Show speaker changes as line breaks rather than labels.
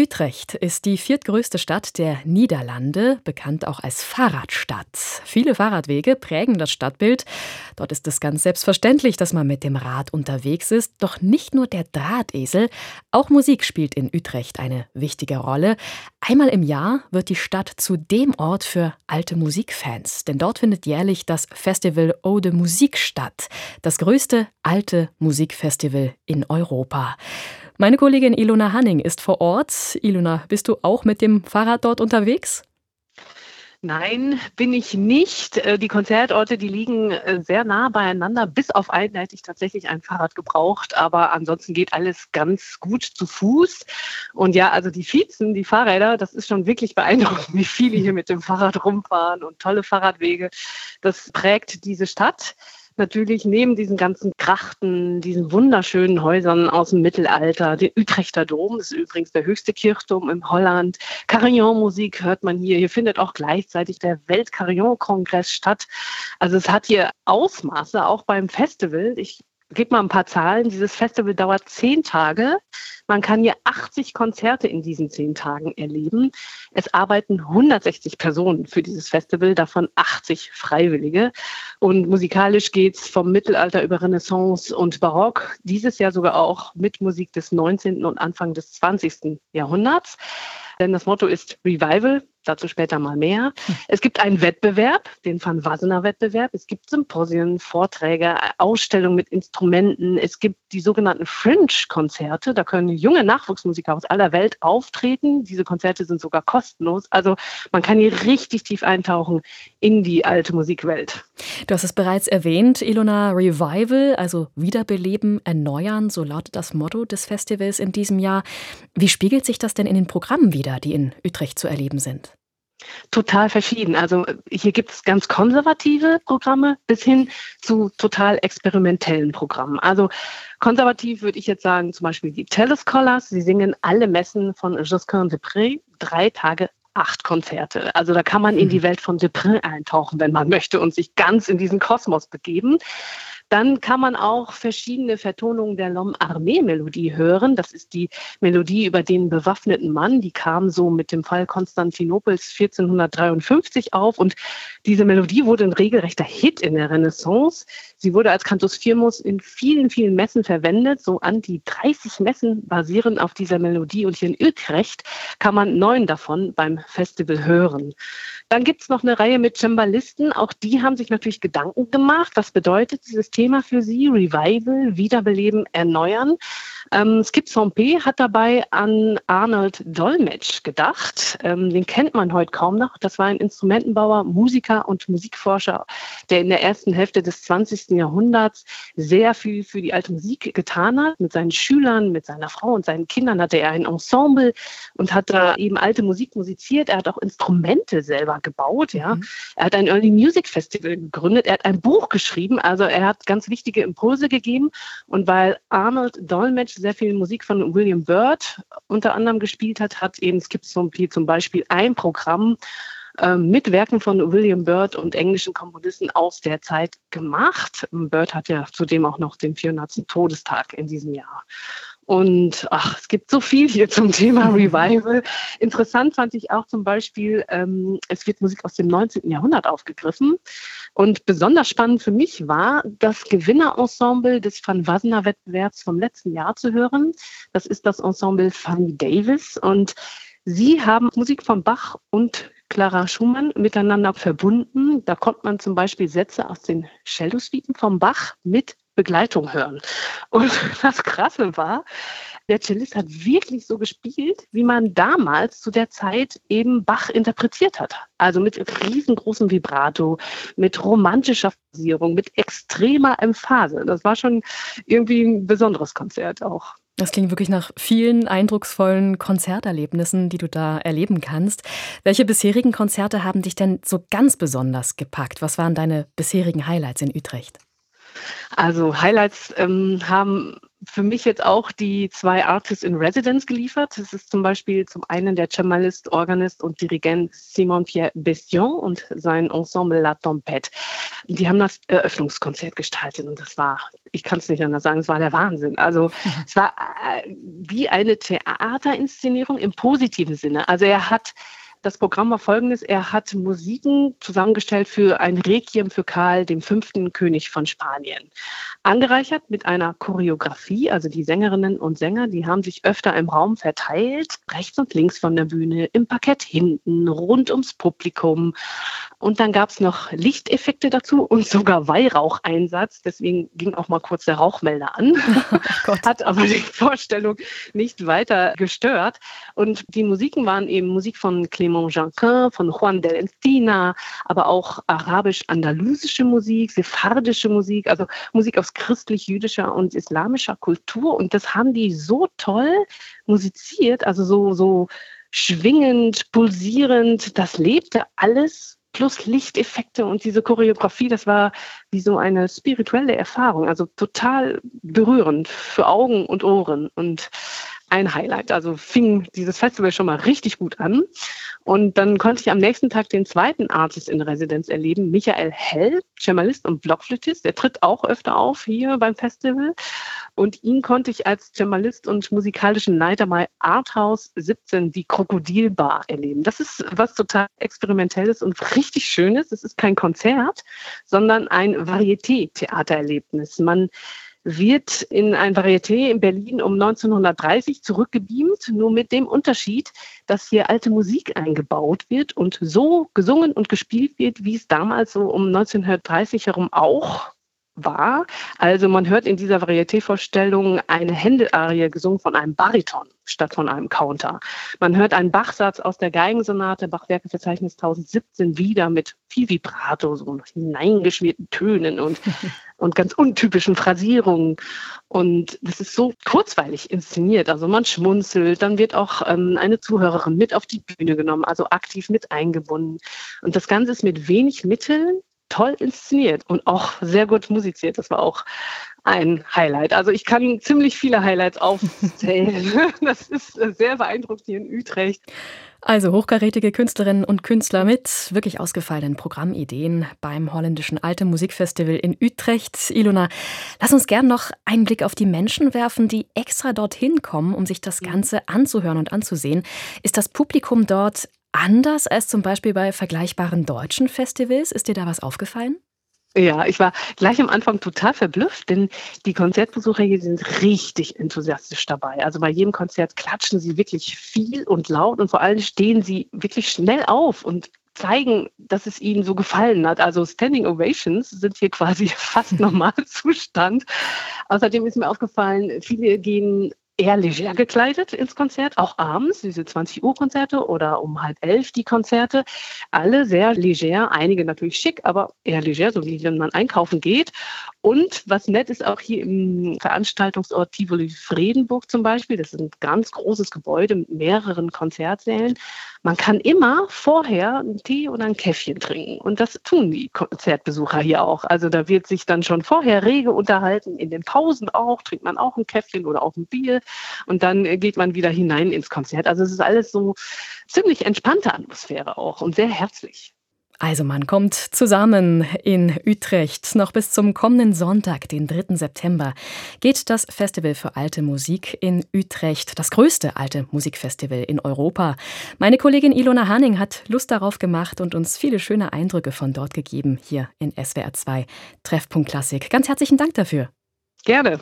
Utrecht ist die viertgrößte Stadt der Niederlande, bekannt auch als Fahrradstadt. Viele Fahrradwege prägen das Stadtbild. Dort ist es ganz selbstverständlich, dass man mit dem Rad unterwegs ist. Doch nicht nur der Drahtesel, auch Musik spielt in Utrecht eine wichtige Rolle. Einmal im Jahr wird die Stadt zu dem Ort für alte Musikfans, denn dort findet jährlich das Festival Eau de Musique statt, das größte alte Musikfestival in Europa. Meine Kollegin Ilona Hanning ist vor Ort. Ilona, bist du auch mit dem Fahrrad dort unterwegs?
Nein, bin ich nicht. Äh, die Konzertorte, die liegen äh, sehr nah beieinander. Bis auf einen hätte ich tatsächlich ein Fahrrad gebraucht, aber ansonsten geht alles ganz gut zu Fuß. Und ja, also die Vizen, die Fahrräder, das ist schon wirklich beeindruckend, wie viele hier mit dem Fahrrad rumfahren und tolle Fahrradwege. Das prägt diese Stadt natürlich neben diesen ganzen Krachten, diesen wunderschönen Häusern aus dem Mittelalter, den Utrechter Dom, das ist übrigens der höchste Kirchturm im Holland. Carillon-Musik hört man hier. Hier findet auch gleichzeitig der Welt-Carillon-Kongress statt. Also es hat hier Ausmaße, auch beim Festival. Ich gebe mal ein paar Zahlen. Dieses Festival dauert zehn Tage. Man kann hier 80 Konzerte in diesen zehn Tagen erleben. Es arbeiten 160 Personen für dieses Festival, davon 80 Freiwillige. Und musikalisch geht es vom Mittelalter über Renaissance und Barock, dieses Jahr sogar auch mit Musik des 19. und Anfang des 20. Jahrhunderts. Denn das Motto ist Revival, dazu später mal mehr. Es gibt einen Wettbewerb, den Van Wassenaar Wettbewerb. Es gibt Symposien, Vorträge, Ausstellungen mit Instrumenten. Es gibt die sogenannten Fringe-Konzerte. Da können junge Nachwuchsmusiker aus aller Welt auftreten. Diese Konzerte sind sogar kostenlos. Also man kann hier richtig tief eintauchen in die alte Musikwelt.
Du hast es bereits erwähnt, Ilona Revival, also Wiederbeleben, Erneuern, so lautet das Motto des Festivals in diesem Jahr. Wie spiegelt sich das denn in den Programmen wieder, die in Utrecht zu erleben sind?
Total verschieden. Also hier gibt es ganz konservative Programme bis hin zu total experimentellen Programmen. Also konservativ würde ich jetzt sagen, zum Beispiel die Telescholars. Sie singen alle Messen von Josquin de Pré, drei Tage acht Konzerte. Also da kann man in die mhm. Welt von Deprin eintauchen, wenn man möchte und sich ganz in diesen Kosmos begeben. Dann kann man auch verschiedene Vertonungen der Lom Armee Melodie hören. Das ist die Melodie über den bewaffneten Mann. Die kam so mit dem Fall Konstantinopels 1453 auf und diese Melodie wurde ein regelrechter Hit in der Renaissance. Sie wurde als Cantus Firmus in vielen, vielen Messen verwendet. So an die 30 Messen basieren auf dieser Melodie und hier in Utrecht kann man neun davon beim Festival hören. Dann gibt es noch eine Reihe mit Cembalisten. Auch die haben sich natürlich Gedanken gemacht. Was bedeutet dieses Thema? Thema für Sie, Revival, Wiederbeleben, Erneuern. Ähm, Skip P hat dabei an Arnold Dolmetsch gedacht. Ähm, den kennt man heute kaum noch. Das war ein Instrumentenbauer, Musiker und Musikforscher, der in der ersten Hälfte des 20. Jahrhunderts sehr viel für die alte Musik getan hat. Mit seinen Schülern, mit seiner Frau und seinen Kindern hatte er ein Ensemble und hat da eben alte Musik musiziert. Er hat auch Instrumente selber gebaut. Ja. Mhm. Er hat ein Early Music Festival gegründet. Er hat ein Buch geschrieben. Also er hat ganz wichtige Impulse gegeben. Und weil Arnold Dolmetsch sehr viel Musik von William Byrd unter anderem gespielt hat, hat eben Skip Zombie zum Beispiel ein Programm äh, mit Werken von William Byrd und englischen Komponisten aus der Zeit gemacht. Byrd hat ja zudem auch noch den 400. Todestag in diesem Jahr. Und ach, es gibt so viel hier zum Thema Revival. Interessant fand ich auch zum Beispiel, ähm, es wird Musik aus dem 19. Jahrhundert aufgegriffen. Und besonders spannend für mich war, das Gewinnerensemble des Van Wassenaar Wettbewerbs vom letzten Jahr zu hören. Das ist das Ensemble Fanny Davis. Und sie haben Musik von Bach und Clara Schumann miteinander verbunden. Da konnte man zum Beispiel Sätze aus den Cello-Suiten vom Bach mit Begleitung hören. Und das Krasse war, der Cellist hat wirklich so gespielt, wie man damals zu der Zeit eben Bach interpretiert hat. Also mit riesengroßem Vibrato, mit romantischer Phasierung, mit extremer Emphase. Das war schon irgendwie ein besonderes Konzert auch.
Das klingt wirklich nach vielen eindrucksvollen Konzerterlebnissen, die du da erleben kannst. Welche bisherigen Konzerte haben dich denn so ganz besonders gepackt? Was waren deine bisherigen Highlights in Utrecht?
Also Highlights ähm, haben für mich jetzt auch die zwei Artists in Residence geliefert. Das ist zum Beispiel zum einen der Cemballist, Organist und Dirigent Simon Pierre Bestion und sein Ensemble La Tempête. Die haben das Eröffnungskonzert gestaltet und das war, ich kann es nicht anders sagen, es war der Wahnsinn. Also es war äh, wie eine Theaterinszenierung im positiven Sinne. Also er hat das Programm war folgendes. Er hat Musiken zusammengestellt für ein Requiem für Karl, dem fünften König von Spanien. Angereichert mit einer Choreografie, also die Sängerinnen und Sänger, die haben sich öfter im Raum verteilt, rechts und links von der Bühne, im Parkett hinten, rund ums Publikum. Und dann gab es noch Lichteffekte dazu und sogar Weihraucheinsatz. Deswegen ging auch mal kurz der Rauchmelder an. Oh Hat aber die Vorstellung nicht weiter gestört. Und die Musiken waren eben Musik von Clément Janquin, von Juan del Encina, aber auch arabisch-andalusische Musik, sephardische Musik, also Musik aus christlich-jüdischer und islamischer Kultur. Und das haben die so toll musiziert, also so, so schwingend, pulsierend. Das lebte alles plus Lichteffekte und diese Choreografie, das war wie so eine spirituelle Erfahrung, also total berührend für Augen und Ohren und ein Highlight. Also fing dieses Festival schon mal richtig gut an. Und dann konnte ich am nächsten Tag den zweiten Artist in Residenz erleben, Michael Hell, Cemballist und Blockflötist. Der tritt auch öfter auf hier beim Festival. Und ihn konnte ich als Cemballist und musikalischen Leiter bei Arthouse 17, die Krokodilbar, erleben. Das ist was total Experimentelles und richtig Schönes. Es ist kein Konzert, sondern ein Varieté-Theatererlebnis. Man wird in ein Varieté in Berlin um 1930 zurückgebeamt, nur mit dem Unterschied, dass hier alte Musik eingebaut wird und so gesungen und gespielt wird, wie es damals so um 1930 herum auch war. Also man hört in dieser Varieté-Vorstellung eine Händel-Arie gesungen von einem Bariton statt von einem Counter. Man hört einen Bachsatz aus der Geigensonate, Bachwerkeverzeichnis 1017 wieder mit viel Vibrato, so hineingeschmierten Tönen und, und ganz untypischen Phrasierungen. Und das ist so kurzweilig inszeniert. Also man schmunzelt, dann wird auch ähm, eine Zuhörerin mit auf die Bühne genommen, also aktiv mit eingebunden. Und das Ganze ist mit wenig Mitteln toll inszeniert und auch sehr gut musiziert. Das war auch ein Highlight. Also ich kann ziemlich viele Highlights aufzählen. Das ist sehr beeindruckend hier in Utrecht.
Also hochkarätige Künstlerinnen und Künstler mit wirklich ausgefallenen Programmideen beim holländischen Alte Musikfestival in Utrecht. Ilona, lass uns gern noch einen Blick auf die Menschen werfen, die extra dorthin kommen, um sich das Ganze anzuhören und anzusehen. Ist das Publikum dort anders als zum Beispiel bei vergleichbaren deutschen Festivals? Ist dir da was aufgefallen?
Ja, ich war gleich am Anfang total verblüfft, denn die Konzertbesucher hier sind richtig enthusiastisch dabei. Also bei jedem Konzert klatschen sie wirklich viel und laut und vor allem stehen sie wirklich schnell auf und zeigen, dass es ihnen so gefallen hat. Also Standing Ovations sind hier quasi fast Normalzustand. Außerdem ist mir aufgefallen, viele gehen eher leger gekleidet ins Konzert, auch abends, diese 20 Uhr Konzerte oder um halb elf die Konzerte. Alle sehr leger, einige natürlich schick, aber eher leger, so wie wenn man einkaufen geht. Und was nett ist auch hier im Veranstaltungsort Tivoli Fredenburg zum Beispiel, das ist ein ganz großes Gebäude mit mehreren Konzertsälen. Man kann immer vorher einen Tee oder ein Käffchen trinken. Und das tun die Konzertbesucher hier auch. Also da wird sich dann schon vorher rege unterhalten. In den Pausen auch, trinkt man auch ein Käffchen oder auch ein Bier. Und dann geht man wieder hinein ins Konzert. Also es ist alles so ziemlich entspannte Atmosphäre auch und sehr herzlich.
Also man kommt zusammen in Utrecht. Noch bis zum kommenden Sonntag, den 3. September, geht das Festival für alte Musik in Utrecht, das größte alte Musikfestival in Europa. Meine Kollegin Ilona Hanning hat Lust darauf gemacht und uns viele schöne Eindrücke von dort gegeben, hier in SWR 2 Treffpunkt Klassik. Ganz herzlichen Dank dafür.
Gerne.